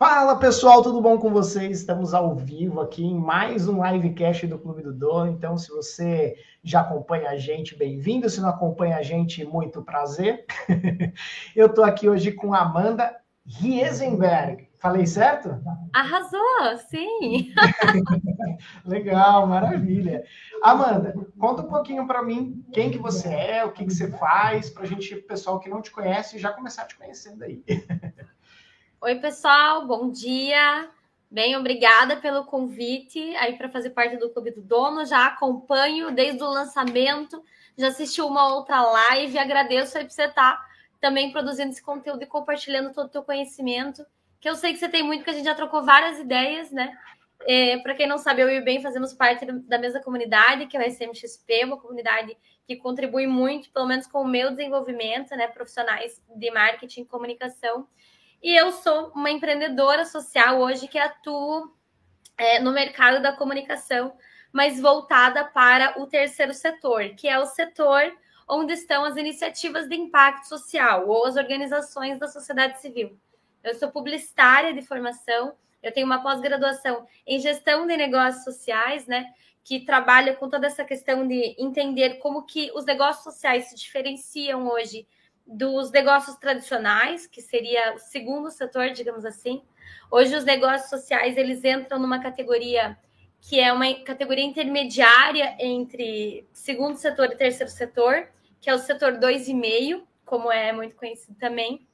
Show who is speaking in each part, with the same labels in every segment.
Speaker 1: Fala pessoal, tudo bom com vocês? Estamos ao vivo aqui em mais um livecast do Clube do Dono. Então, se você já acompanha a gente, bem-vindo. Se não acompanha a gente, muito prazer. Eu estou aqui hoje com Amanda Riesenberg. Falei certo?
Speaker 2: Arrasou, sim.
Speaker 1: Legal, maravilha. Amanda, conta um pouquinho para mim quem que você é, o que, que você faz, para a gente, pessoal que não te conhece, já começar te conhecendo aí.
Speaker 2: Oi, pessoal, bom dia. Bem, obrigada pelo convite aí para fazer parte do Clube do Dono. Já acompanho desde o lançamento, já assisti uma outra live. Agradeço aí por você estar tá também produzindo esse conteúdo e compartilhando todo o teu conhecimento, que eu sei que você tem muito, que a gente já trocou várias ideias, né? É, para quem não sabe, eu e o Ben fazemos parte da mesma comunidade, que é o SMXP, uma comunidade que contribui muito, pelo menos com o meu desenvolvimento, né? Profissionais de marketing e comunicação. E eu sou uma empreendedora social hoje que atuo é, no mercado da comunicação, mas voltada para o terceiro setor, que é o setor onde estão as iniciativas de impacto social ou as organizações da sociedade civil. Eu sou publicitária de formação, eu tenho uma pós-graduação em gestão de negócios sociais, né? Que trabalha com toda essa questão de entender como que os negócios sociais se diferenciam hoje dos negócios tradicionais, que seria o segundo setor, digamos assim. Hoje os negócios sociais eles entram numa categoria que é uma categoria intermediária entre segundo setor e terceiro setor, que é o setor 2,5, como é muito conhecido também.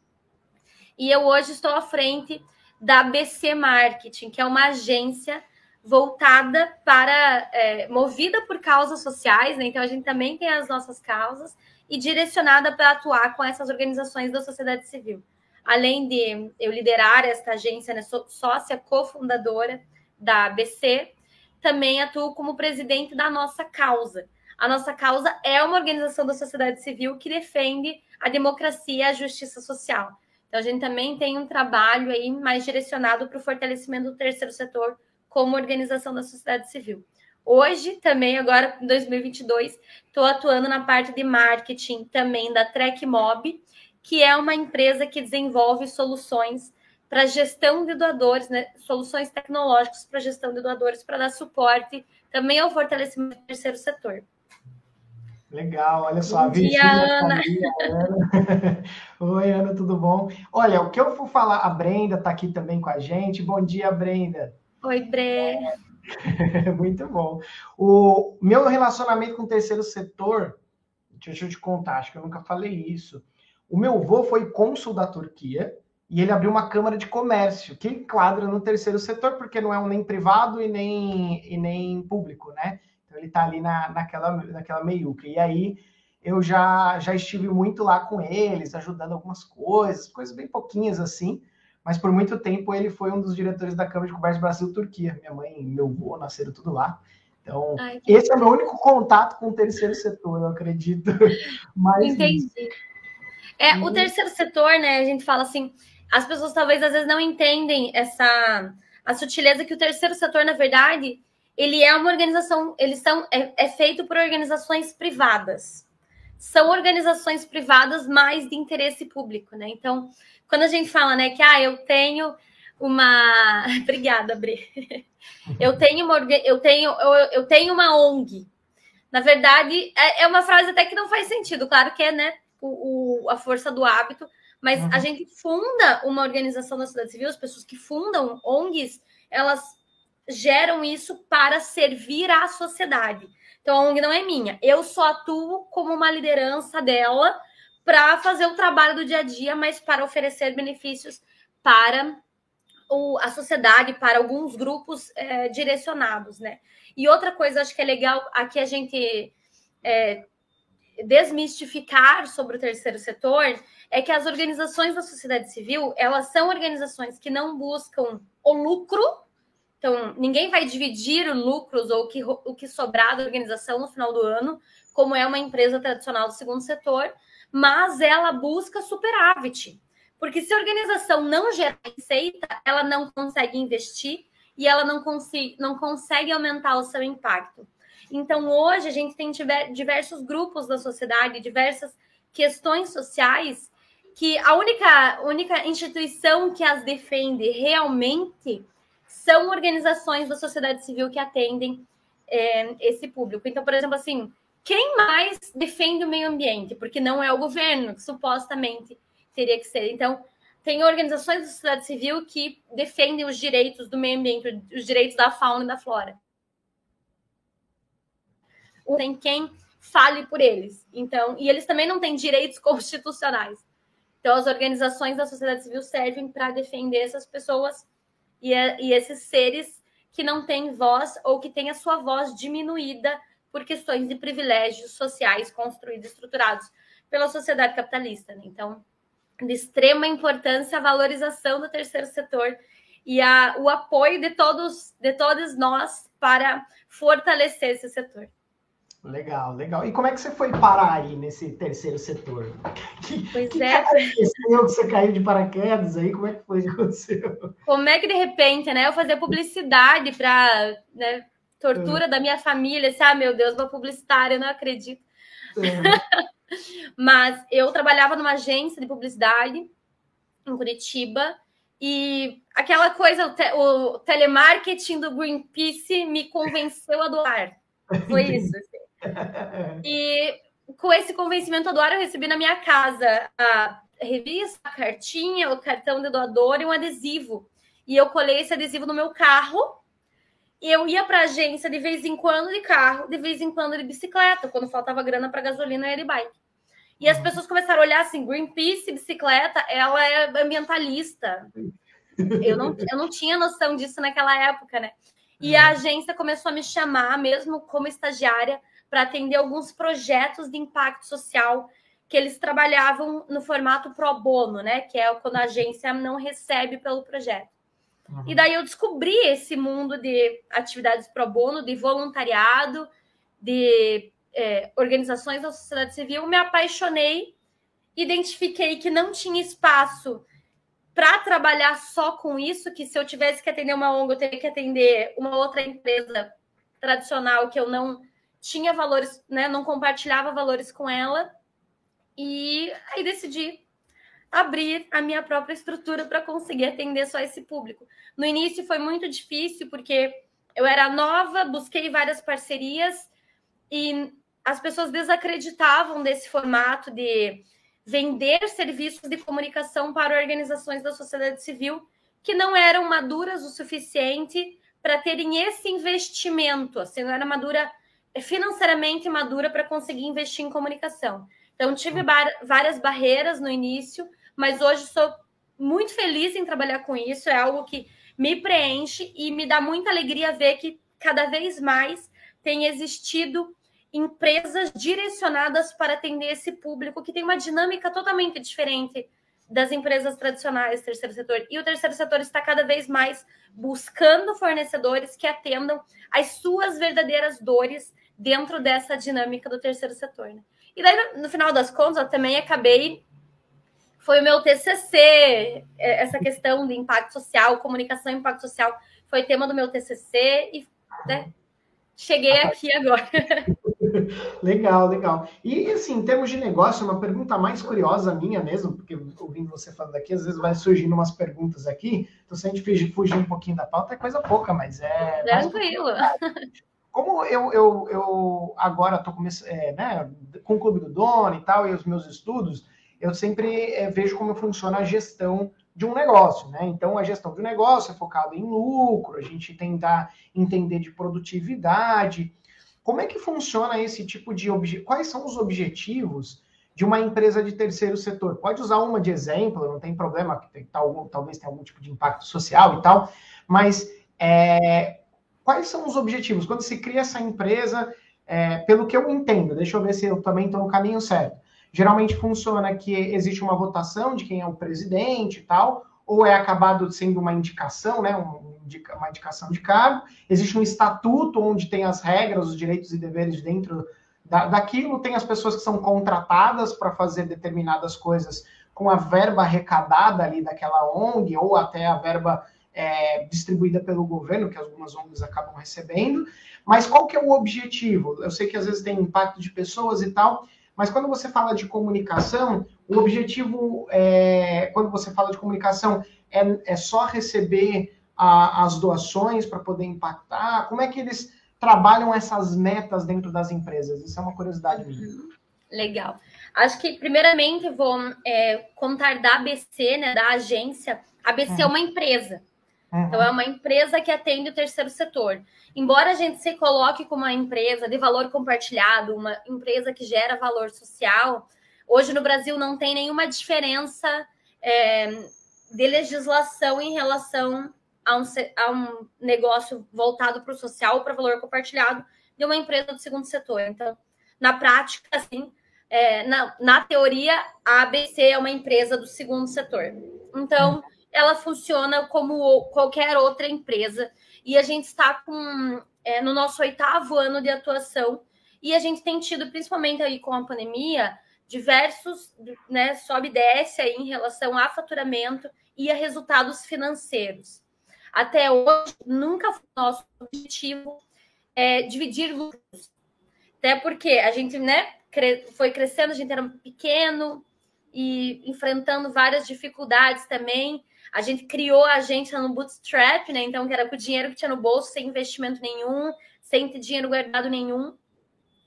Speaker 2: E eu hoje estou à frente da BC Marketing, que é uma agência voltada para, é, movida por causas sociais, né? Então a gente também tem as nossas causas, e direcionada para atuar com essas organizações da sociedade civil. Além de eu liderar esta agência, né, sou sócia cofundadora da ABC, também atuo como presidente da nossa causa. A nossa causa é uma organização da sociedade civil que defende a democracia e a justiça social. Então, a gente também tem um trabalho aí mais direcionado para o fortalecimento do terceiro setor como organização da sociedade civil. Hoje, também, agora em 2022, estou atuando na parte de marketing também da TrekMob, que é uma empresa que desenvolve soluções para gestão de doadores, né? soluções tecnológicas para gestão de doadores, para dar suporte também ao fortalecimento do terceiro setor.
Speaker 1: Legal, olha só. Bom dia, Ana. Ana. Oi, Ana, tudo bom? Olha, o que eu vou falar, a Brenda está aqui também com a gente. Bom dia, Brenda.
Speaker 2: Oi, Brenda.
Speaker 1: Muito bom. O meu relacionamento com o terceiro setor, deixa eu te contar, acho que eu nunca falei isso. O meu avô foi cônsul da Turquia e ele abriu uma câmara de comércio que enquadra no terceiro setor, porque não é um nem privado e nem, e nem público, né? Então ele está ali na, naquela, naquela meiuca. E aí eu já, já estive muito lá com eles, ajudando algumas coisas, coisas bem pouquinhas assim mas por muito tempo ele foi um dos diretores da Câmara de Comércio Brasil-Turquia. Minha mãe e meu avô nasceram tudo lá. Então, Ai, esse é o meu único contato com o terceiro setor, eu acredito.
Speaker 2: Mas, Entendi. É, o terceiro setor, né? A gente fala assim, as pessoas talvez às vezes não entendem essa a sutileza que o terceiro setor, na verdade, ele é uma organização, eles são é, é feito por organizações privadas. São organizações privadas mais de interesse público, né? Então, quando a gente fala, né, que ah, eu tenho uma. Obrigada, Bre. Eu tenho uma, eu tenho, eu, eu tenho uma ONG. Na verdade, é, é, uma frase até que não faz sentido. Claro que é, né, o, o a força do hábito, mas uhum. a gente funda uma organização da sociedade civil, as pessoas que fundam ONGs, elas geram isso para servir à sociedade. Então, a ONG não é minha. Eu só atuo como uma liderança dela para fazer o trabalho do dia a dia, mas para oferecer benefícios para o, a sociedade, para alguns grupos é, direcionados, né? E outra coisa, acho que é legal aqui a gente é, desmistificar sobre o terceiro setor é que as organizações da sociedade civil elas são organizações que não buscam o lucro, então ninguém vai dividir lucros ou o que, o que sobrar da organização no final do ano, como é uma empresa tradicional do segundo setor, mas ela busca superávit. Porque se a organização não gera receita, ela não consegue investir e ela não, consegue, não consegue aumentar o seu impacto. Então, hoje, a gente tem diversos grupos da sociedade, diversas questões sociais que a única, única instituição que as defende realmente são organizações da sociedade civil que atendem é, esse público. Então, por exemplo, assim, quem mais defende o meio ambiente? Porque não é o governo, que supostamente teria que ser. Então, tem organizações da sociedade civil que defendem os direitos do meio ambiente, os direitos da fauna e da flora. Tem quem fale por eles. Então, e eles também não têm direitos constitucionais. Então, as organizações da sociedade civil servem para defender essas pessoas e, e esses seres que não têm voz ou que têm a sua voz diminuída por questões de privilégios sociais construídos, estruturados pela sociedade capitalista. Né? Então, de extrema importância a valorização do terceiro setor e a, o apoio de todos, de todos nós para fortalecer esse setor.
Speaker 1: Legal, legal. E como é que você foi parar aí nesse terceiro setor?
Speaker 2: Que, pois que é.
Speaker 1: que você caiu de paraquedas aí? Como é que foi que aconteceu?
Speaker 2: Como é que de repente, né? Eu fazia publicidade para né, tortura é. da minha família. Assim, ah, meu Deus, uma publicitária, eu não acredito. É. Mas eu trabalhava numa agência de publicidade em Curitiba e aquela coisa, o, te, o telemarketing do Greenpeace me convenceu a doar. Foi isso. Assim. E com esse convencimento a doar, eu recebi na minha casa a revista, a cartinha, o cartão de doador e um adesivo. E eu colei esse adesivo no meu carro eu ia para a agência de vez em quando de carro, de vez em quando de bicicleta, quando faltava grana para gasolina, eu ia de bike. E as uhum. pessoas começaram a olhar assim, Greenpeace, bicicleta, ela é ambientalista. Eu não, eu não tinha noção disso naquela época, né? E a uhum. agência começou a me chamar, mesmo como estagiária, para atender alguns projetos de impacto social que eles trabalhavam no formato pro bono, né? Que é quando a agência não recebe pelo projeto. Uhum. E daí eu descobri esse mundo de atividades pro bono, de voluntariado, de é, organizações da sociedade civil, me apaixonei, identifiquei que não tinha espaço para trabalhar só com isso, que se eu tivesse que atender uma ONG, eu teria que atender uma outra empresa tradicional que eu não tinha valores, né, não compartilhava valores com ela. E aí decidi abrir a minha própria estrutura para conseguir atender só esse público. No início foi muito difícil, porque eu era nova, busquei várias parcerias e as pessoas desacreditavam desse formato de vender serviços de comunicação para organizações da sociedade civil que não eram maduras o suficiente para terem esse investimento, assim, não era madura financeiramente madura para conseguir investir em comunicação. Então, tive várias barreiras no início, mas hoje sou muito feliz em trabalhar com isso. É algo que me preenche e me dá muita alegria ver que cada vez mais tem existido empresas direcionadas para atender esse público que tem uma dinâmica totalmente diferente das empresas tradicionais terceiro setor. E o terceiro setor está cada vez mais buscando fornecedores que atendam às suas verdadeiras dores dentro dessa dinâmica do terceiro setor. Né? E daí, no final das contas, eu também acabei. Foi o meu TCC, é, essa questão de impacto social, comunicação e impacto social, foi tema do meu TCC e né, cheguei aqui agora.
Speaker 1: legal, legal. E assim, em termos de negócio, uma pergunta mais curiosa minha mesmo, porque ouvindo você falando aqui, às vezes vai surgindo umas perguntas aqui. Então, se a gente fugir um pouquinho da pauta, é coisa pouca, mas é.
Speaker 2: Tranquilo.
Speaker 1: Como eu, eu, eu agora estou é, né, com o Clube do Dono e tal, e os meus estudos, eu sempre é, vejo como funciona a gestão de um negócio, né? Então, a gestão de um negócio é focada em lucro, a gente tenta entender de produtividade. Como é que funciona esse tipo de objetivo? Quais são os objetivos de uma empresa de terceiro setor? Pode usar uma de exemplo, não tem problema, talvez tenha algum tipo de impacto social e tal, mas é, quais são os objetivos? Quando se cria essa empresa, é, pelo que eu entendo, deixa eu ver se eu também estou no caminho certo. Geralmente funciona que existe uma votação de quem é o presidente e tal, ou é acabado sendo uma indicação, né, uma indicação de cargo. Existe um estatuto onde tem as regras, os direitos e deveres dentro da, daquilo. Tem as pessoas que são contratadas para fazer determinadas coisas com a verba arrecadada ali daquela ONG, ou até a verba é, distribuída pelo governo, que algumas ONGs acabam recebendo. Mas qual que é o objetivo? Eu sei que às vezes tem impacto de pessoas e tal, mas quando você fala de comunicação, O objetivo, é, quando você fala de comunicação, é, é só receber a, as doações para poder impactar? Como é que eles trabalham essas metas dentro das empresas? Isso é uma curiosidade minha. Uhum.
Speaker 2: Legal. Acho que, primeiramente, vou é, contar da ABC, né, da agência. A ABC uhum. é uma empresa. Uhum. Então, é uma empresa que atende o terceiro setor. Embora a gente se coloque como uma empresa de valor compartilhado, uma empresa que gera valor social, hoje no Brasil não tem nenhuma diferença é, de legislação em relação a um, a um negócio voltado para o social, para valor compartilhado, de uma empresa do segundo setor. Então, na prática, assim, é, na, na teoria, a ABC é uma empresa do segundo setor. Então, ela funciona como qualquer outra empresa. E a gente está com é, no nosso oitavo ano de atuação. E a gente tem tido, principalmente aí com a pandemia, diversos, né, sobe e desce aí em relação a faturamento e a resultados financeiros. Até hoje, nunca foi nosso objetivo é, dividir lucros. Até porque a gente né, foi crescendo, a gente era pequeno e enfrentando várias dificuldades também. A gente criou a agência no bootstrap, né? Então, que era com o dinheiro que tinha no bolso, sem investimento nenhum, sem ter dinheiro guardado nenhum.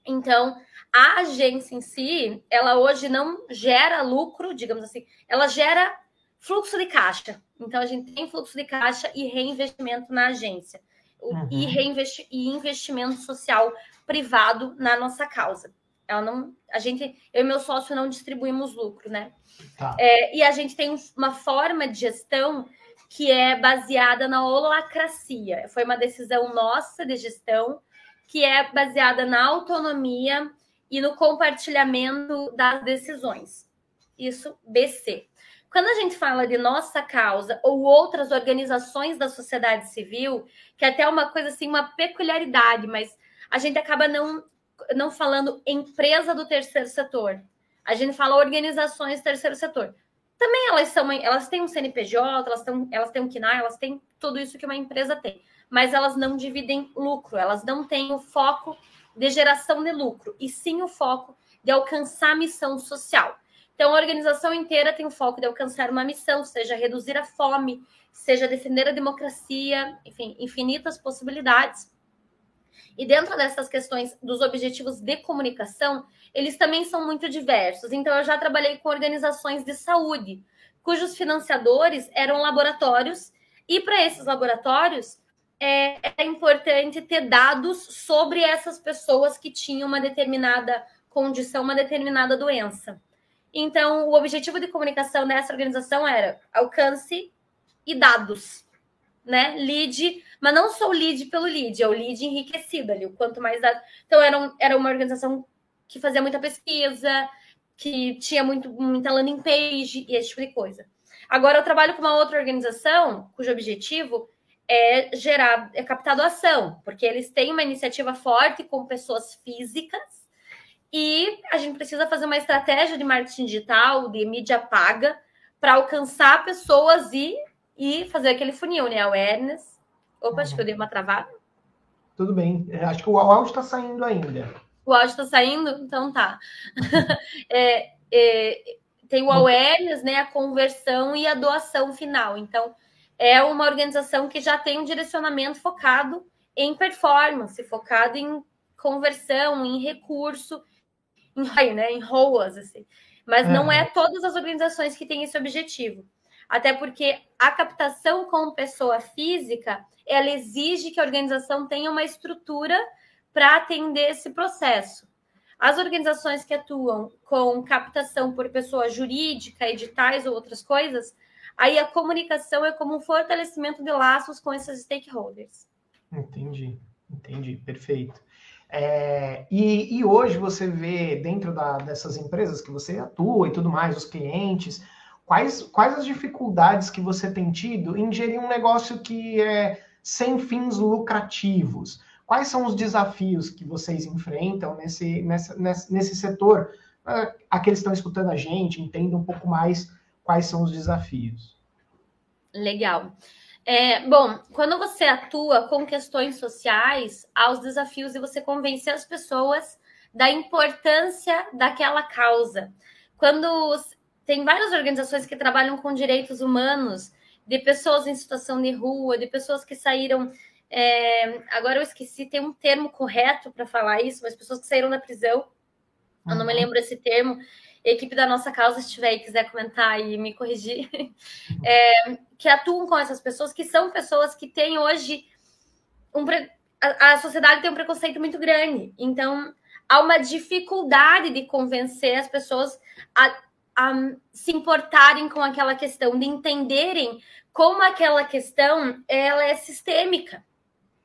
Speaker 2: Então, a agência em si, ela hoje não gera lucro, digamos assim, ela gera fluxo de caixa. Então, a gente tem fluxo de caixa e reinvestimento na agência. Uhum. E, reinvesti e investimento social privado na nossa causa. Ela não, a gente, eu e meu sócio não distribuímos lucro, né? Tá. É, e a gente tem uma forma de gestão que é baseada na holacracia. Foi uma decisão nossa de gestão que é baseada na autonomia e no compartilhamento das decisões. Isso, BC. Quando a gente fala de nossa causa ou outras organizações da sociedade civil, que é até uma coisa assim, uma peculiaridade, mas a gente acaba não, não falando empresa do terceiro setor. A gente fala organizações terceiro setor. Também elas são, elas têm um CNPJ, elas têm, elas têm um KNAI, elas têm tudo isso que uma empresa tem. Mas elas não dividem lucro, elas não têm o foco de geração de lucro, e sim o foco de alcançar a missão social. Então, a organização inteira tem o foco de alcançar uma missão, seja reduzir a fome, seja defender a democracia, enfim, infinitas possibilidades. E dentro dessas questões dos objetivos de comunicação, eles também são muito diversos. Então, eu já trabalhei com organizações de saúde, cujos financiadores eram laboratórios, e para esses laboratórios é, é importante ter dados sobre essas pessoas que tinham uma determinada condição, uma determinada doença. Então, o objetivo de comunicação dessa organização era alcance e dados né? Lead, mas não só lead pelo lead, é o lead enriquecido ali, o quanto mais dados. Então, era, um, era uma organização que fazia muita pesquisa, que tinha muito, muita landing page e esse tipo de coisa. Agora, eu trabalho com uma outra organização cujo objetivo é gerar, é captar doação, porque eles têm uma iniciativa forte com pessoas físicas e a gente precisa fazer uma estratégia de marketing digital, de mídia paga, para alcançar pessoas e e fazer aquele funil, né? Awareness. Opa, acho que eu dei uma travada.
Speaker 1: Tudo bem. É, acho que o áudio está saindo ainda.
Speaker 2: O áudio está saindo? Então tá. é, é, tem o awareness, né? A conversão e a doação final. Então, é uma organização que já tem um direcionamento focado em performance, focado em conversão, em recurso, em, né, em ROAS, assim. Mas uhum. não é todas as organizações que têm esse objetivo até porque a captação com pessoa física, ela exige que a organização tenha uma estrutura para atender esse processo. As organizações que atuam com captação por pessoa jurídica, editais ou outras coisas, aí a comunicação é como um fortalecimento de laços com esses stakeholders.
Speaker 1: Entendi, entendi, perfeito. É, e, e, hoje você vê dentro da, dessas empresas que você atua e tudo mais, os clientes, Quais, quais as dificuldades que você tem tido em gerir um negócio que é sem fins lucrativos? Quais são os desafios que vocês enfrentam nesse, nessa, nesse, nesse setor? Uh, aqueles que estão escutando a gente, entendam um pouco mais quais são os desafios.
Speaker 2: Legal. É, bom, quando você atua com questões sociais, há os desafios de você convencer as pessoas da importância daquela causa. Quando tem várias organizações que trabalham com direitos humanos de pessoas em situação de rua, de pessoas que saíram. É, agora eu esqueci, tem um termo correto para falar isso, mas pessoas que saíram da prisão. Eu não me uhum. lembro esse termo. A equipe da nossa causa, se estiver aí, quiser comentar e me corrigir, é, que atuam com essas pessoas, que são pessoas que têm hoje um. A, a sociedade tem um preconceito muito grande. Então, há uma dificuldade de convencer as pessoas a, a se importarem com aquela questão, de entenderem como aquela questão ela é sistêmica.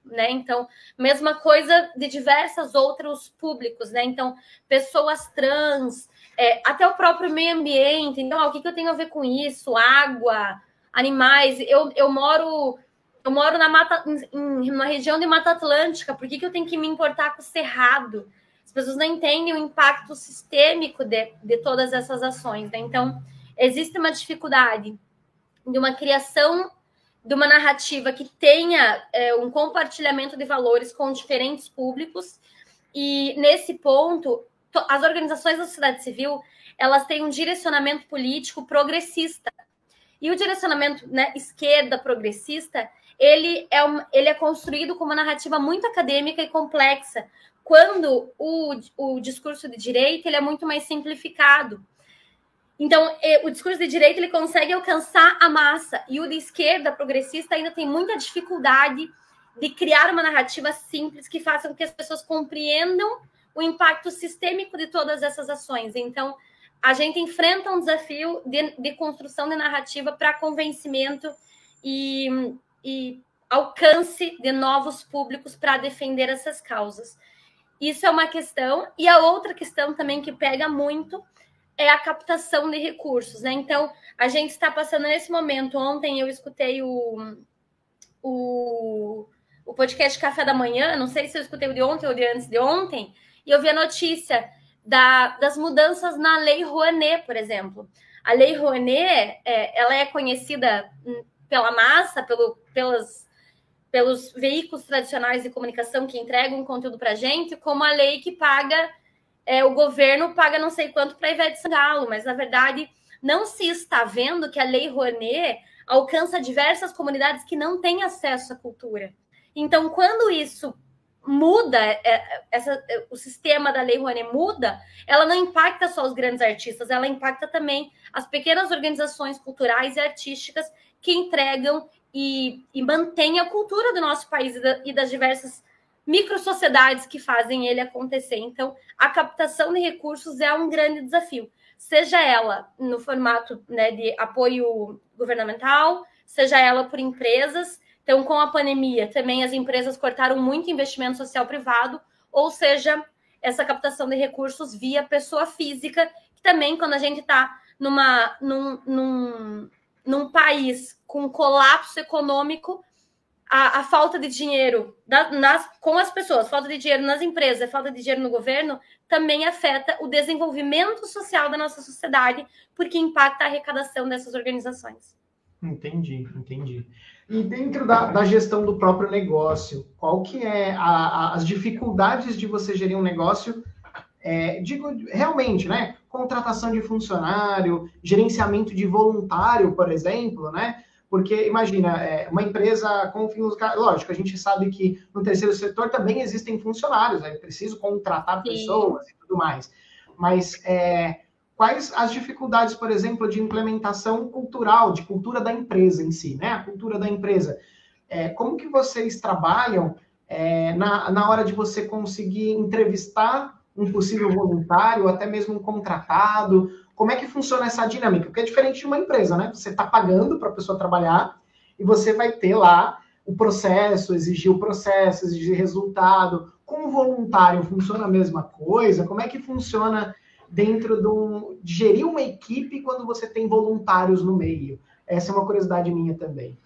Speaker 2: Né? Então, mesma coisa de diversos outros públicos, né? Então, pessoas trans, é, até o próprio meio ambiente. Então, ah, o que, que eu tenho a ver com isso? Água, animais. Eu, eu moro eu moro na mata, em, uma região de Mata Atlântica. Por que, que eu tenho que me importar com o cerrado? Pessoas não entendem o impacto sistêmico de, de todas essas ações. Né? Então, existe uma dificuldade de uma criação de uma narrativa que tenha é, um compartilhamento de valores com diferentes públicos. E nesse ponto, as organizações da sociedade civil elas têm um direcionamento político progressista. E o direcionamento né, esquerda progressista ele é, um, ele é construído com uma narrativa muito acadêmica e complexa, quando o, o discurso de direita ele é muito mais simplificado. Então, o discurso de direita ele consegue alcançar a massa e o de esquerda progressista ainda tem muita dificuldade de criar uma narrativa simples que faça com que as pessoas compreendam o impacto sistêmico de todas essas ações. Então, a gente enfrenta um desafio de, de construção de narrativa para convencimento e, e alcance de novos públicos para defender essas causas. Isso é uma questão. E a outra questão também que pega muito é a captação de recursos, né? Então, a gente está passando nesse momento. Ontem eu escutei o, o, o podcast Café da Manhã, não sei se eu escutei o de ontem ou de antes de ontem, e eu vi a notícia da, das mudanças na Lei Rouanet, por exemplo. A Lei Rouanet, é, ela é conhecida hum, pela massa, pelo, pelas pelos veículos tradicionais de comunicação que entregam conteúdo para a gente, como a lei que paga, é, o governo paga não sei quanto para Ivete Sangalo, mas na verdade não se está vendo que a lei Rouanet alcança diversas comunidades que não têm acesso à cultura. Então, quando isso muda, é, essa, é, o sistema da lei Rouanet muda, ela não impacta só os grandes artistas, ela impacta também as pequenas organizações culturais e artísticas que entregam e, e mantém a cultura do nosso país e, da, e das diversas micro-sociedades que fazem ele acontecer. Então, a captação de recursos é um grande desafio, seja ela no formato né, de apoio governamental, seja ela por empresas. Então, com a pandemia, também as empresas cortaram muito investimento social privado, ou seja, essa captação de recursos via pessoa física, que também, quando a gente está numa, num, num, num país com colapso econômico, a, a falta de dinheiro da, nas, com as pessoas, falta de dinheiro nas empresas, falta de dinheiro no governo, também afeta o desenvolvimento social da nossa sociedade, porque impacta a arrecadação dessas organizações.
Speaker 1: Entendi, entendi. E dentro da, da gestão do próprio negócio, qual que é a, a, as dificuldades de você gerir um negócio é, digo realmente, né? Contratação de funcionário, gerenciamento de voluntário, por exemplo, né? Porque imagina, é, uma empresa com fins. Lógico, a gente sabe que no terceiro setor também existem funcionários, é preciso contratar Sim. pessoas e tudo mais. Mas é, quais as dificuldades, por exemplo, de implementação cultural, de cultura da empresa em si, né? A cultura da empresa. É, como que vocês trabalham é, na, na hora de você conseguir entrevistar um possível voluntário, até mesmo um contratado? Como é que funciona essa dinâmica? Porque é diferente de uma empresa, né? Você está pagando para a pessoa trabalhar e você vai ter lá o processo, exigir o processo, exigir resultado. Com o voluntário funciona a mesma coisa? Como é que funciona dentro de gerir uma equipe quando você tem voluntários no meio? Essa é uma curiosidade minha também.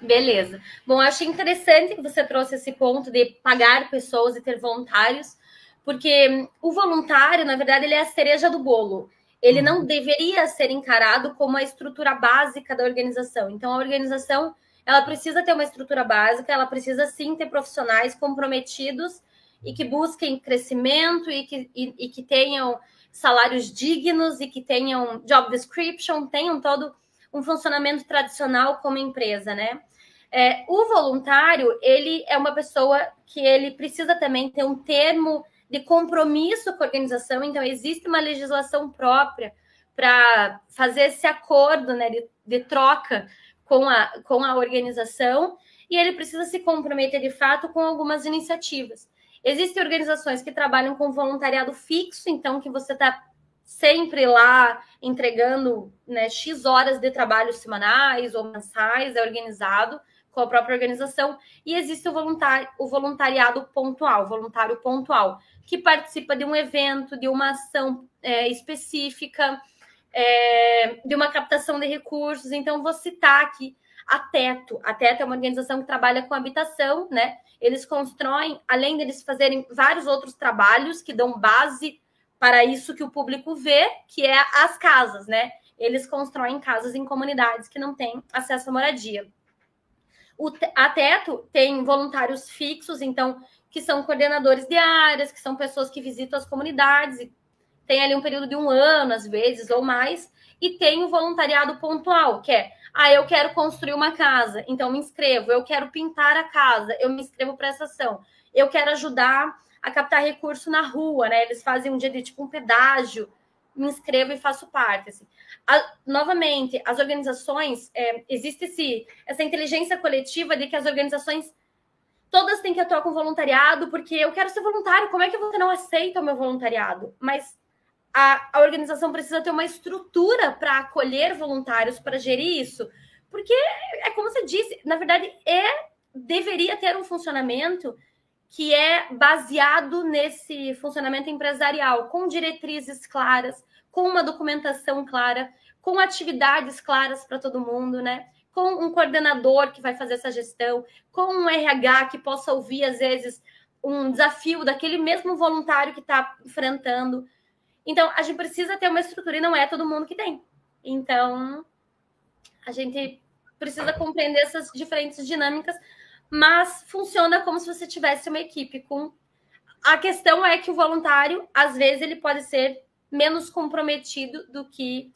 Speaker 2: Beleza. Bom, acho interessante que você trouxe esse ponto de pagar pessoas e ter voluntários, porque o voluntário, na verdade, ele é a cereja do bolo. Ele não uhum. deveria ser encarado como a estrutura básica da organização. Então, a organização ela precisa ter uma estrutura básica, ela precisa sim ter profissionais comprometidos e que busquem crescimento e que, e, e que tenham salários dignos e que tenham job description, tenham todo um funcionamento tradicional como empresa, né? É, o voluntário, ele é uma pessoa que ele precisa também ter um termo de compromisso com a organização, então existe uma legislação própria para fazer esse acordo né, de, de, troca com a, com a organização e ele precisa se comprometer de fato com algumas iniciativas. Existem organizações que trabalham com voluntariado fixo, então que você está sempre lá entregando né, X horas de trabalho semanais ou mensais, é organizado com a própria organização. E existe o, voluntário, o voluntariado pontual, voluntário pontual, que participa de um evento, de uma ação é, específica, é, de uma captação de recursos. Então, vou citar aqui a Teto. A Teto é uma organização que trabalha com habitação, né? Eles constroem, além deles fazerem vários outros trabalhos que dão base para isso que o público vê, que é as casas, né? Eles constroem casas em comunidades que não têm acesso à moradia. O, a Teto tem voluntários fixos, então, que são coordenadores de áreas, que são pessoas que visitam as comunidades, e tem ali um período de um ano, às vezes, ou mais, e tem o voluntariado pontual, que é ah, eu quero construir uma casa, então me inscrevo. Eu quero pintar a casa, eu me inscrevo para essa ação. Eu quero ajudar a captar recurso na rua, né? Eles fazem um dia de tipo um pedágio, me inscrevo e faço parte. Assim. A, novamente, as organizações, é, existe esse, essa inteligência coletiva de que as organizações todas têm que atuar com voluntariado, porque eu quero ser voluntário, como é que você não aceita o meu voluntariado? Mas a, a organização precisa ter uma estrutura para acolher voluntários, para gerir isso. Porque é como você disse, na verdade, é deveria ter um funcionamento que é baseado nesse funcionamento empresarial, com diretrizes claras, com uma documentação clara, com atividades claras para todo mundo, né? Com um coordenador que vai fazer essa gestão, com um RH que possa ouvir, às vezes, um desafio daquele mesmo voluntário que está enfrentando. Então, a gente precisa ter uma estrutura e não é todo mundo que tem. Então, a gente precisa compreender essas diferentes dinâmicas, mas funciona como se você tivesse uma equipe com. A questão é que o voluntário, às vezes, ele pode ser menos comprometido do que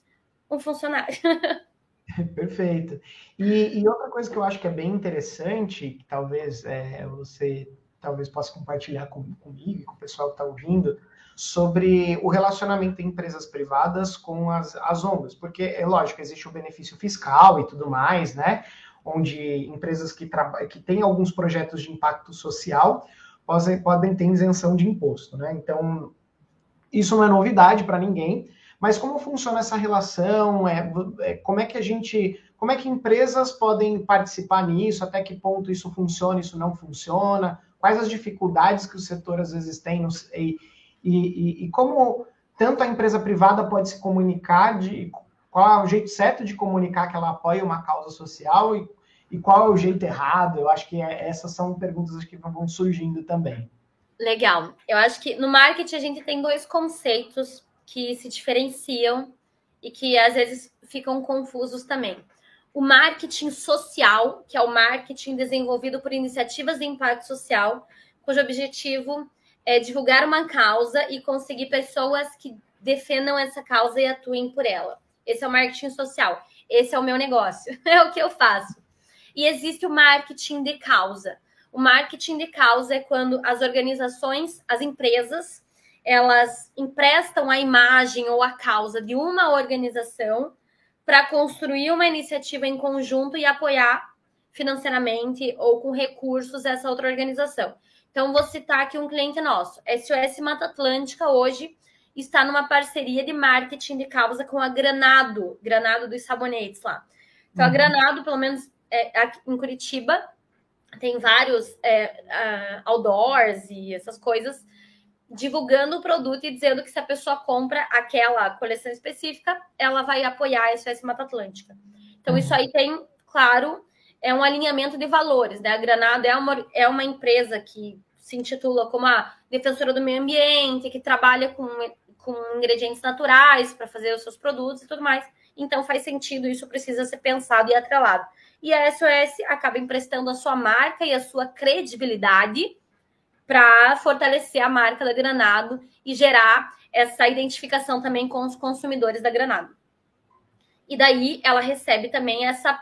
Speaker 2: um funcionário.
Speaker 1: Perfeito. E, e, outra coisa que eu acho que é bem interessante, que talvez é, você talvez possa compartilhar com, comigo e com o pessoal que está ouvindo, sobre o relacionamento de empresas privadas com as, as ONGs, porque é lógico, existe o benefício fiscal e tudo mais, né? Onde empresas que, que têm alguns projetos de impacto social podem, podem ter isenção de imposto, né? Então, isso não é novidade para ninguém, mas como funciona essa relação? É, é, como é que a gente, como é que empresas podem participar nisso? Até que ponto isso funciona, isso não funciona? Quais as dificuldades que o setor às vezes tem? E, e, e, como tanto a empresa privada pode se comunicar, de qual é o jeito certo de comunicar que ela apoia uma causa social e, e qual é o jeito errado? Eu acho que é, essas são perguntas que vão surgindo também.
Speaker 2: Legal. Eu acho que no marketing a gente tem dois conceitos que se diferenciam e que às vezes ficam confusos também. O marketing social, que é o marketing desenvolvido por iniciativas de impacto social, cujo objetivo é divulgar uma causa e conseguir pessoas que defendam essa causa e atuem por ela. Esse é o marketing social. Esse é o meu negócio. É o que eu faço. E existe o marketing de causa. O marketing de causa é quando as organizações, as empresas, elas emprestam a imagem ou a causa de uma organização para construir uma iniciativa em conjunto e apoiar financeiramente ou com recursos essa outra organização. Então, vou citar aqui um cliente nosso. SOS Mata Atlântica hoje está numa parceria de marketing de causa com a Granado, Granado dos sabonetes lá. Então, uhum. a Granado, pelo menos é, aqui em Curitiba, tem vários é, uh, outdoors e essas coisas divulgando o produto e dizendo que se a pessoa compra aquela coleção específica, ela vai apoiar a SOS Mata Atlântica. Então, isso aí tem, claro, é um alinhamento de valores, né? A Granada é uma, é uma empresa que se intitula como a defensora do meio ambiente, que trabalha com, com ingredientes naturais para fazer os seus produtos e tudo mais. Então faz sentido, isso precisa ser pensado e atrelado. E a SOS acaba emprestando a sua marca e a sua credibilidade para fortalecer a marca da Granado e gerar essa identificação também com os consumidores da Granada. E daí ela recebe também essa.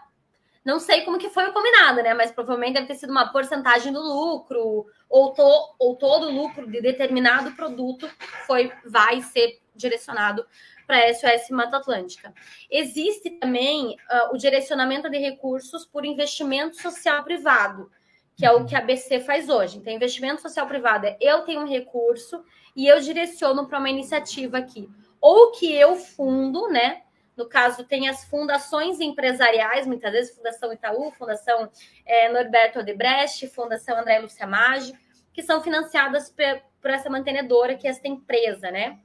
Speaker 2: Não sei como que foi o combinado, né? Mas provavelmente deve ter sido uma porcentagem do lucro, ou, to, ou todo o lucro de determinado produto foi, vai ser direcionado para a SOS Mata Atlântica. Existe também uh, o direcionamento de recursos por investimento social privado, que é o que a BC faz hoje. Então, investimento social privado é eu tenho um recurso e eu direciono para uma iniciativa aqui. Ou que eu fundo, né? No caso, tem as fundações empresariais, muitas vezes Fundação Itaú, Fundação é, Norberto Odebrecht, Fundação André Lúcia Maggi, que são financiadas por essa mantenedora, que é esta empresa, né?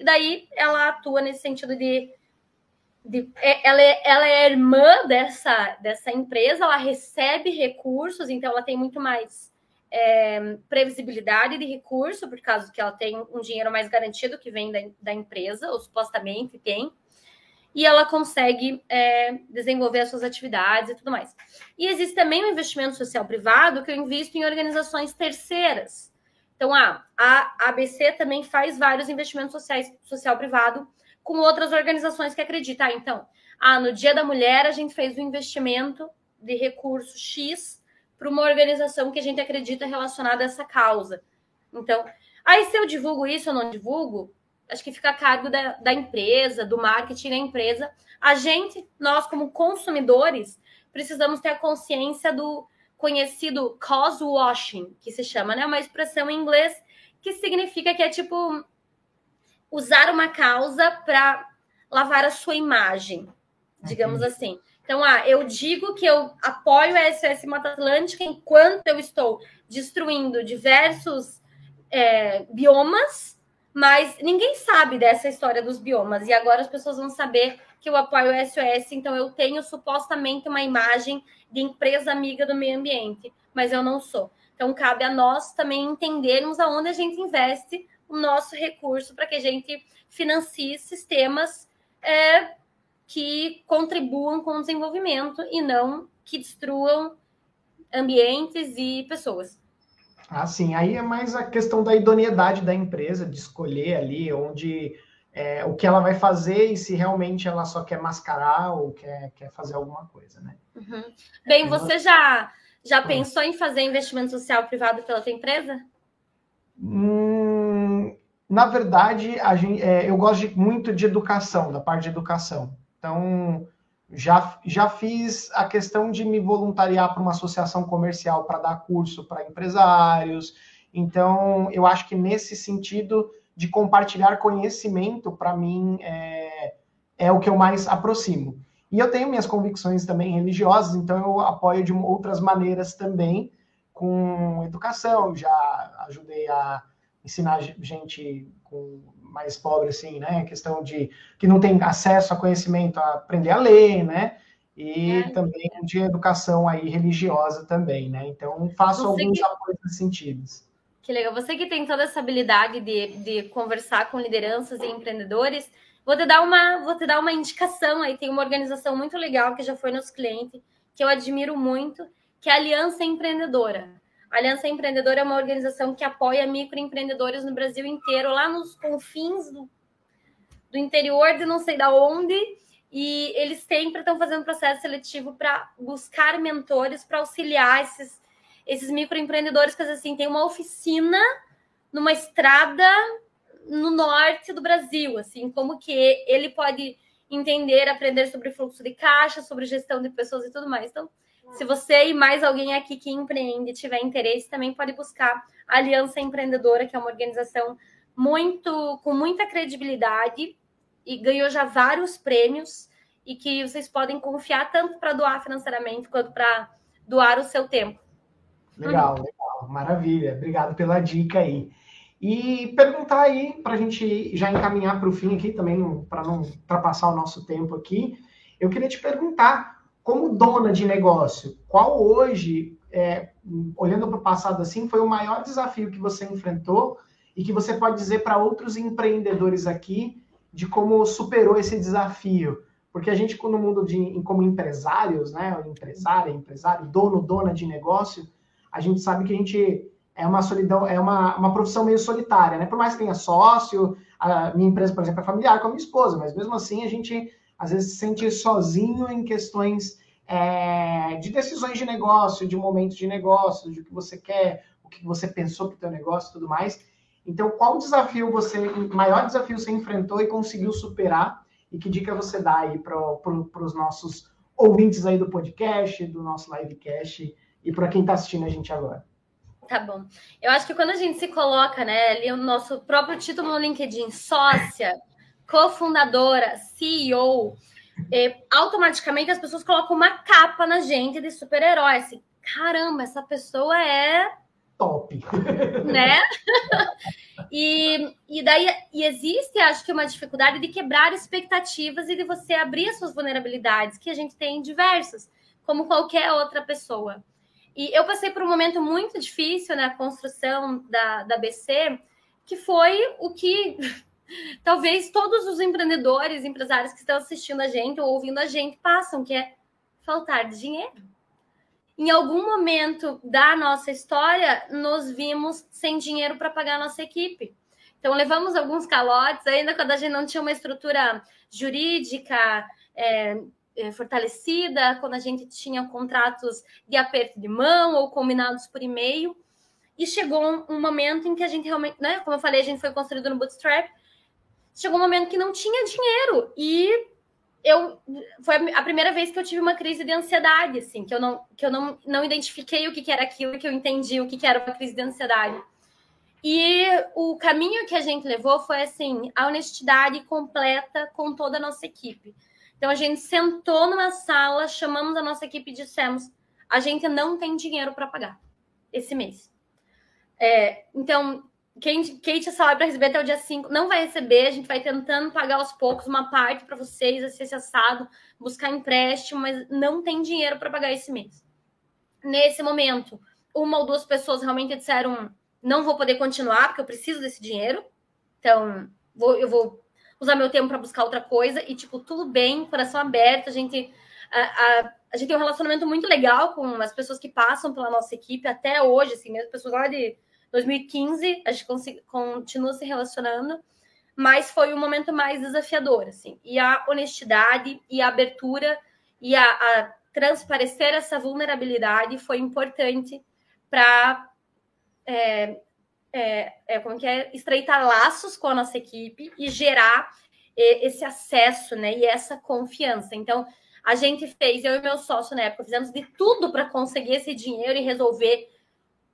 Speaker 2: E daí ela atua nesse sentido de. de é, ela, é, ela é irmã dessa, dessa empresa, ela recebe recursos, então ela tem muito mais é, previsibilidade de recurso, por causa que ela tem um dinheiro mais garantido que vem da, da empresa, ou supostamente tem, e ela consegue é, desenvolver as suas atividades e tudo mais. E existe também o investimento social privado que eu invisto em organizações terceiras. Então, ah, a ABC também faz vários investimentos sociais, social privado com outras organizações que acreditam. Ah, então, ah, no Dia da Mulher a gente fez um investimento de recurso X para uma organização que a gente acredita relacionada a essa causa. Então, aí se eu divulgo isso ou não divulgo, acho que fica a cargo da, da empresa, do marketing da empresa. A gente, nós como consumidores, precisamos ter a consciência do conhecido cause washing, que se chama, né? Uma expressão em inglês que significa que é tipo usar uma causa para lavar a sua imagem, digamos uhum. assim. Então, ah, eu digo que eu apoio a SOS Mata Atlântica enquanto eu estou destruindo diversos é, biomas, mas ninguém sabe dessa história dos biomas. E agora as pessoas vão saber que eu apoio o SOS, então eu tenho supostamente uma imagem de empresa amiga do meio ambiente, mas eu não sou. Então cabe a nós também entendermos aonde a gente investe o nosso recurso para que a gente financie sistemas é, que contribuam com o desenvolvimento e não que destruam ambientes e pessoas.
Speaker 1: Ah, sim. Aí é mais a questão da idoneidade da empresa, de escolher ali onde é, o que ela vai fazer e se realmente ela só quer mascarar ou quer, quer fazer alguma coisa, né?
Speaker 2: Uhum. Bem, você já, já ah. pensou em fazer investimento social privado pela sua empresa?
Speaker 1: Hum, na verdade, a gente, é, eu gosto de, muito de educação, da parte de educação. Então, já, já fiz a questão de me voluntariar para uma associação comercial para dar curso para empresários. Então, eu acho que nesse sentido de compartilhar conhecimento, para mim, é, é o que eu mais aproximo. E eu tenho minhas convicções também religiosas, então eu apoio de outras maneiras também, com educação. Já ajudei a ensinar gente com mais pobre, assim, né? Questão de que não tem acesso a conhecimento, a aprender a ler, né? E é, também de educação aí religiosa também, né? Então faço alguns que... apoios nesse sentido.
Speaker 2: Que legal. Você que tem toda essa habilidade de, de conversar com lideranças e empreendedores, vou te dar uma, vou te dar uma indicação aí. Tem uma organização muito legal que já foi nos clientes, que eu admiro muito, que é a Aliança Empreendedora. A Aliança Empreendedora é uma organização que apoia microempreendedores no Brasil inteiro, lá nos confins do, do interior de não sei da onde. E eles sempre estão fazendo processo seletivo para buscar mentores para auxiliar esses esses microempreendedores que assim tem uma oficina numa estrada no norte do Brasil, assim, como que ele pode entender, aprender sobre fluxo de caixa, sobre gestão de pessoas e tudo mais. Então, se você e mais alguém aqui que empreende tiver interesse, também pode buscar a Aliança Empreendedora, que é uma organização muito com muita credibilidade e ganhou já vários prêmios e que vocês podem confiar tanto para doar financeiramente quanto para doar o seu tempo.
Speaker 1: Legal, legal, maravilha. Obrigado pela dica aí. E perguntar aí, para a gente já encaminhar para o fim aqui também, para não ultrapassar o nosso tempo aqui, eu queria te perguntar, como dona de negócio, qual hoje, é, olhando para o passado assim, foi o maior desafio que você enfrentou e que você pode dizer para outros empreendedores aqui de como superou esse desafio? Porque a gente, no mundo de como empresários, né, empresária, empresário, dono, dona de negócio, a gente sabe que a gente é uma solidão, é uma, uma profissão meio solitária, né? Por mais que tenha sócio, a minha empresa, por exemplo, é familiar com a minha esposa, mas mesmo assim a gente às vezes se sente sozinho em questões é, de decisões de negócio, de momentos de negócio, de o que você quer, o que você pensou para o seu negócio e tudo mais. Então, qual desafio você, maior desafio você enfrentou e conseguiu superar? E que dica você dá aí para pro, os nossos ouvintes aí do podcast, do nosso livecast e para quem está assistindo a gente agora?
Speaker 2: Tá bom. Eu acho que quando a gente se coloca, né, ali o nosso próprio título no LinkedIn, sócia, cofundadora, CEO, é, automaticamente as pessoas colocam uma capa na gente de super-herói. Assim, caramba, essa pessoa é.
Speaker 1: Top!
Speaker 2: Né? e, e daí e existe, acho que, uma dificuldade de quebrar expectativas e de você abrir as suas vulnerabilidades, que a gente tem diversas, como qualquer outra pessoa. E eu passei por um momento muito difícil na construção da, da BC, que foi o que talvez todos os empreendedores, empresários que estão assistindo a gente ou ouvindo a gente passam, que é faltar dinheiro. Em algum momento da nossa história, nos vimos sem dinheiro para pagar a nossa equipe. Então, levamos alguns calotes, ainda quando a gente não tinha uma estrutura jurídica é, é, fortalecida, quando a gente tinha contratos de aperto de mão ou combinados por e-mail. E chegou um momento em que a gente realmente, né, como eu falei, a gente foi construído no Bootstrap, chegou um momento que não tinha dinheiro e eu foi a primeira vez que eu tive uma crise de ansiedade, assim, que eu não que eu não, não identifiquei o que, que era aquilo, que eu entendi o que, que era uma crise de ansiedade. E o caminho que a gente levou foi assim, a honestidade completa com toda a nossa equipe. Então a gente sentou numa sala, chamamos a nossa equipe e dissemos: a gente não tem dinheiro para pagar esse mês. É, então quem, quem tinha salário para receber até o dia 5 não vai receber, a gente vai tentando pagar aos poucos uma parte para vocês, esse assado, buscar empréstimo, mas não tem dinheiro para pagar esse mês. Nesse momento, uma ou duas pessoas realmente disseram: não vou poder continuar porque eu preciso desse dinheiro, então vou, eu vou usar meu tempo para buscar outra coisa e, tipo, tudo bem, coração aberto, a gente. A, a, a gente tem um relacionamento muito legal com as pessoas que passam pela nossa equipe até hoje, assim, mesmo pessoas lá de 2015, a gente continua se relacionando, mas foi o momento mais desafiador, assim. E a honestidade e a abertura e a, a transparecer essa vulnerabilidade foi importante para é, é, é, como que é, estreitar laços com a nossa equipe e gerar é, esse acesso, né, e essa confiança. Então, a gente fez, eu e meu sócio na época, fizemos de tudo para conseguir esse dinheiro e resolver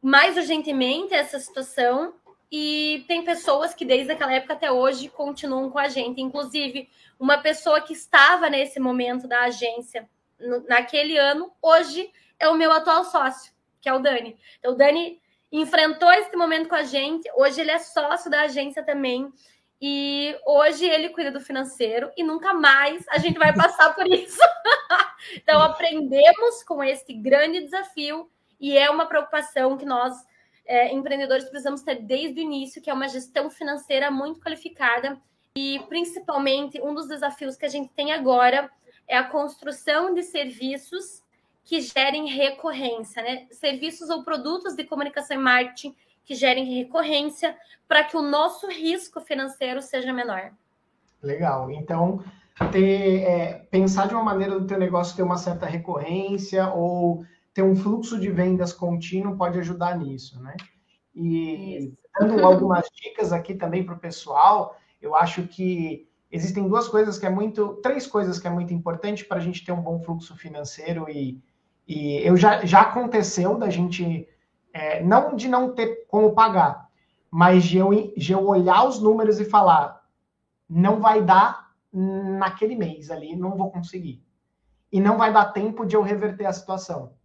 Speaker 2: mais urgentemente essa situação. E tem pessoas que desde aquela época até hoje continuam com a gente. Inclusive, uma pessoa que estava nesse momento da agência naquele ano, hoje é o meu atual sócio, que é o Dani. Então, o Dani enfrentou esse momento com a gente. Hoje ele é sócio da agência também. E hoje ele cuida do financeiro e nunca mais a gente vai passar por isso. então, aprendemos com esse grande desafio e é uma preocupação que nós, é, empreendedores, precisamos ter desde o início, que é uma gestão financeira muito qualificada. E, principalmente, um dos desafios que a gente tem agora é a construção de serviços que gerem recorrência, né? Serviços ou produtos de comunicação e marketing que gerem recorrência para que o nosso risco financeiro seja menor.
Speaker 1: Legal. Então, ter, é, pensar de uma maneira do teu negócio ter uma certa recorrência ou ter um fluxo de vendas contínuo pode ajudar nisso, né? E dando algumas dicas aqui também para o pessoal, eu acho que existem duas coisas que é muito, três coisas que é muito importante para a gente ter um bom fluxo financeiro e, e eu já, já aconteceu da gente é, não de não ter como pagar, mas de eu, de eu olhar os números e falar não vai dar naquele mês ali, não vou conseguir. E não vai dar tempo de eu reverter a situação.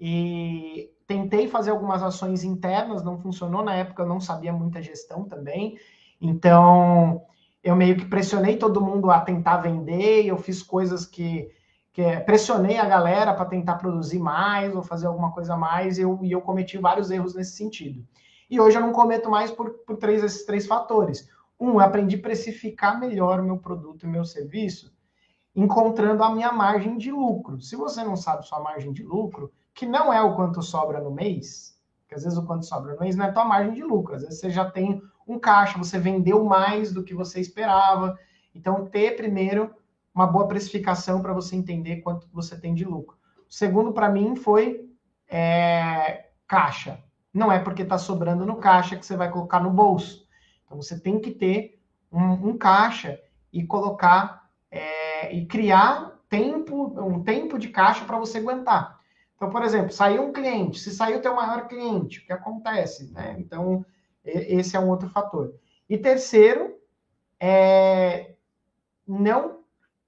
Speaker 1: E tentei fazer algumas ações internas, não funcionou. Na época eu não sabia muita gestão também. Então, eu meio que pressionei todo mundo a tentar vender, eu fiz coisas que, que pressionei a galera para tentar produzir mais ou fazer alguma coisa mais, eu, e eu cometi vários erros nesse sentido. E hoje eu não cometo mais por, por três, esses três fatores. Um, eu aprendi a precificar melhor o meu produto e meu serviço, encontrando a minha margem de lucro. Se você não sabe sua margem de lucro, que não é o quanto sobra no mês, Porque às vezes o quanto sobra no mês não é tua margem de lucro. Às vezes você já tem um caixa, você vendeu mais do que você esperava. Então, ter primeiro uma boa precificação para você entender quanto você tem de lucro. O segundo, para mim, foi é, caixa. Não é porque está sobrando no caixa que você vai colocar no bolso. Então, você tem que ter um, um caixa e colocar é, e criar tempo, um tempo de caixa para você aguentar. Então, por exemplo, saiu um cliente, se saiu teu maior cliente, o que acontece? Né? Então, esse é um outro fator. E terceiro, é não,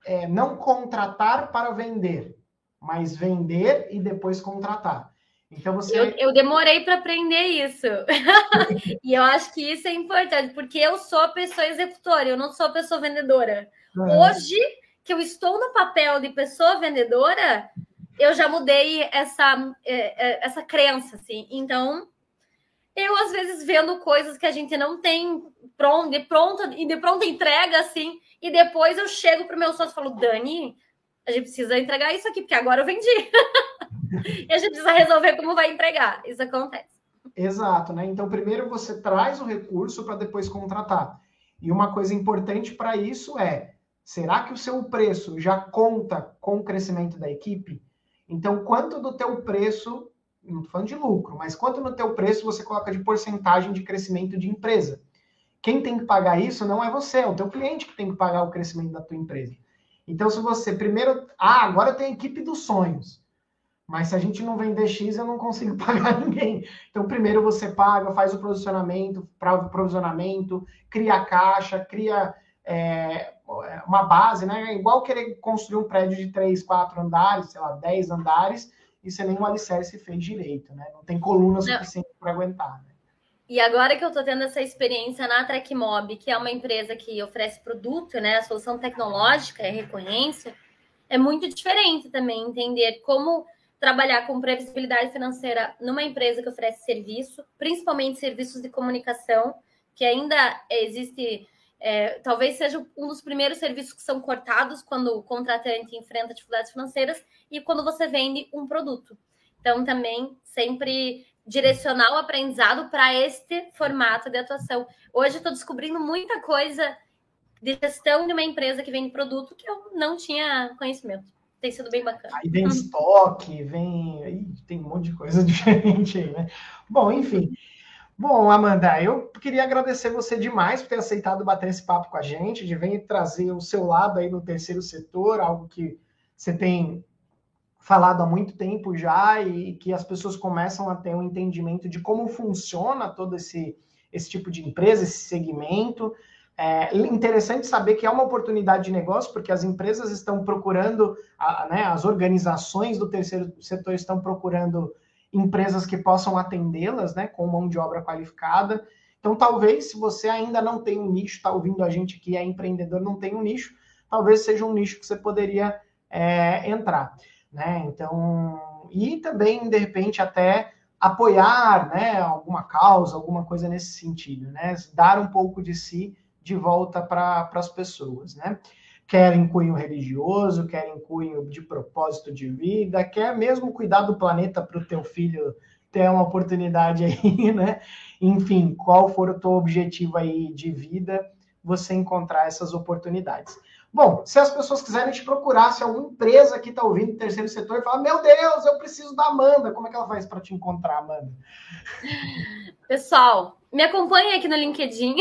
Speaker 1: é não contratar para vender, mas vender e depois contratar.
Speaker 2: Então você. Eu, eu demorei para aprender isso. e eu acho que isso é importante, porque eu sou a pessoa executora, eu não sou a pessoa vendedora. É. Hoje, que eu estou no papel de pessoa vendedora, eu já mudei essa, é, é, essa crença, assim. Então, eu às vezes vendo coisas que a gente não tem pronto, de pronto e de pronta entrega, assim, e depois eu chego para o meu sócio e falo, Dani, a gente precisa entregar isso aqui, porque agora eu vendi. e a gente precisa resolver como vai entregar. Isso acontece.
Speaker 1: Exato, né? Então, primeiro você traz o recurso para depois contratar. E uma coisa importante para isso é: será que o seu preço já conta com o crescimento da equipe? Então, quanto do teu preço, não estou falando de lucro, mas quanto no teu preço você coloca de porcentagem de crescimento de empresa? Quem tem que pagar isso não é você, é o teu cliente que tem que pagar o crescimento da tua empresa. Então, se você primeiro, ah, agora tem a equipe dos sonhos, mas se a gente não vender X, eu não consigo pagar ninguém. Então, primeiro você paga, faz o posicionamento, para o provisionamento, cria a caixa, cria é, uma base, né? É igual querer construir um prédio de três, quatro andares, sei lá, dez andares, e você nem o alicerce fez direito, né? Não tem coluna suficiente para aguentar. Né?
Speaker 2: E agora que eu estou tendo essa experiência na Trecmob, que é uma empresa que oferece produto, né? A solução tecnológica é recorrência, é muito diferente também entender como trabalhar com previsibilidade financeira numa empresa que oferece serviço, principalmente serviços de comunicação, que ainda existe é, talvez seja um dos primeiros serviços que são cortados quando o contratante enfrenta dificuldades financeiras e quando você vende um produto. Então, também sempre direcionar o aprendizado para este formato de atuação. Hoje estou descobrindo muita coisa de gestão de uma empresa que vende produto que eu não tinha conhecimento. Tem sido bem bacana.
Speaker 1: Aí vem estoque, vem. Aí tem um monte de coisa diferente aí, né? Bom, enfim. Bom, Amanda, eu queria agradecer você demais por ter aceitado bater esse papo com a gente, de vir trazer o seu lado aí no terceiro setor, algo que você tem falado há muito tempo já e que as pessoas começam a ter um entendimento de como funciona todo esse, esse tipo de empresa, esse segmento. É interessante saber que é uma oportunidade de negócio, porque as empresas estão procurando, né, as organizações do terceiro setor estão procurando empresas que possam atendê-las, né, com mão de obra qualificada. Então, talvez, se você ainda não tem um nicho, está ouvindo a gente que é empreendedor, não tem um nicho, talvez seja um nicho que você poderia é, entrar, né? Então, e também, de repente, até apoiar, né, alguma causa, alguma coisa nesse sentido, né? Dar um pouco de si de volta para as pessoas, né? Querem cunho religioso, querem cunho de propósito de vida, quer mesmo cuidar do planeta para o teu filho ter uma oportunidade aí, né? Enfim, qual for o teu objetivo aí de vida, você encontrar essas oportunidades. Bom, se as pessoas quiserem te procurar, se alguma empresa que está ouvindo o terceiro setor e fala, meu Deus, eu preciso da Amanda, como é que ela faz para te encontrar, Amanda?
Speaker 2: Pessoal, me acompanhem aqui no LinkedIn.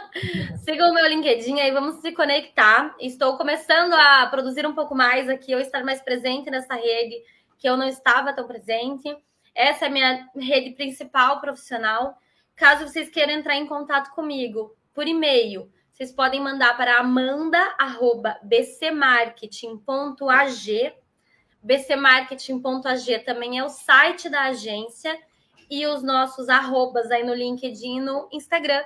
Speaker 2: Sigam o meu LinkedIn aí, vamos se conectar. Estou começando a produzir um pouco mais aqui, eu estar mais presente nessa rede que eu não estava tão presente. Essa é a minha rede principal profissional. Caso vocês queiram entrar em contato comigo por e-mail, vocês podem mandar para amanda.bcmarketing.ag. bcmarketing.ag também é o site da agência e os nossos arrobas aí no LinkedIn e no Instagram.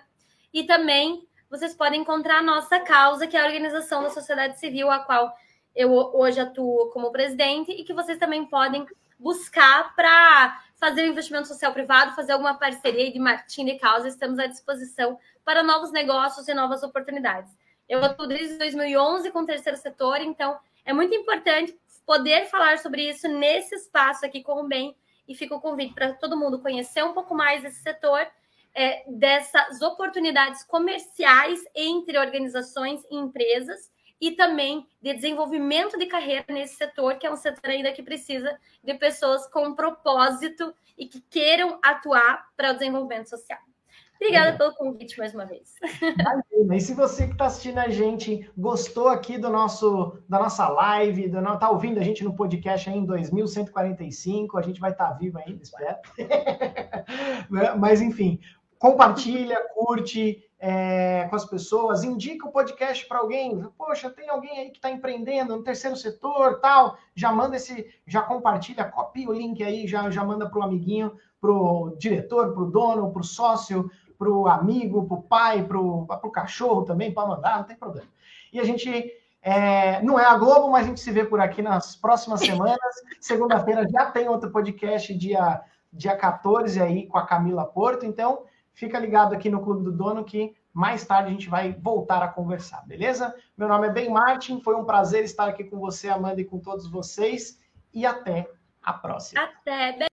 Speaker 2: E também vocês podem encontrar a nossa causa, que é a Organização da Sociedade Civil, a qual eu hoje atuo como presidente, e que vocês também podem buscar para fazer um investimento social privado, fazer alguma parceria de marketing de causa. Estamos à disposição para novos negócios e novas oportunidades. Eu atuo desde 2011 com o terceiro setor, então é muito importante poder falar sobre isso nesse espaço aqui com o bem e fica o convite para todo mundo conhecer um pouco mais esse setor, é, dessas oportunidades comerciais entre organizações e empresas e também de desenvolvimento de carreira nesse setor, que é um setor ainda que precisa de pessoas com propósito e que queiram atuar para o desenvolvimento social. Obrigada pelo convite mais uma vez.
Speaker 1: Imagina. E se você que está assistindo a gente gostou aqui do nosso da nossa live, está ouvindo a gente no podcast aí em 2145, a gente vai estar tá vivo ainda, espero. Mas enfim, compartilha, curte é, com as pessoas, indica o podcast para alguém. Poxa, tem alguém aí que está empreendendo no terceiro setor, tal. Já manda esse, já compartilha, copia o link aí, já, já manda para o amiguinho, para o diretor, para o dono, para o sócio, para o amigo, para o pai, para o cachorro também, para mandar, não tem problema. E a gente é, não é a Globo, mas a gente se vê por aqui nas próximas semanas. Segunda-feira já tem outro podcast, dia, dia 14, aí com a Camila Porto. Então, fica ligado aqui no Clube do Dono que mais tarde a gente vai voltar a conversar, beleza? Meu nome é Ben Martin, foi um prazer estar aqui com você, Amanda, e com todos vocês. E até a próxima.
Speaker 2: Até.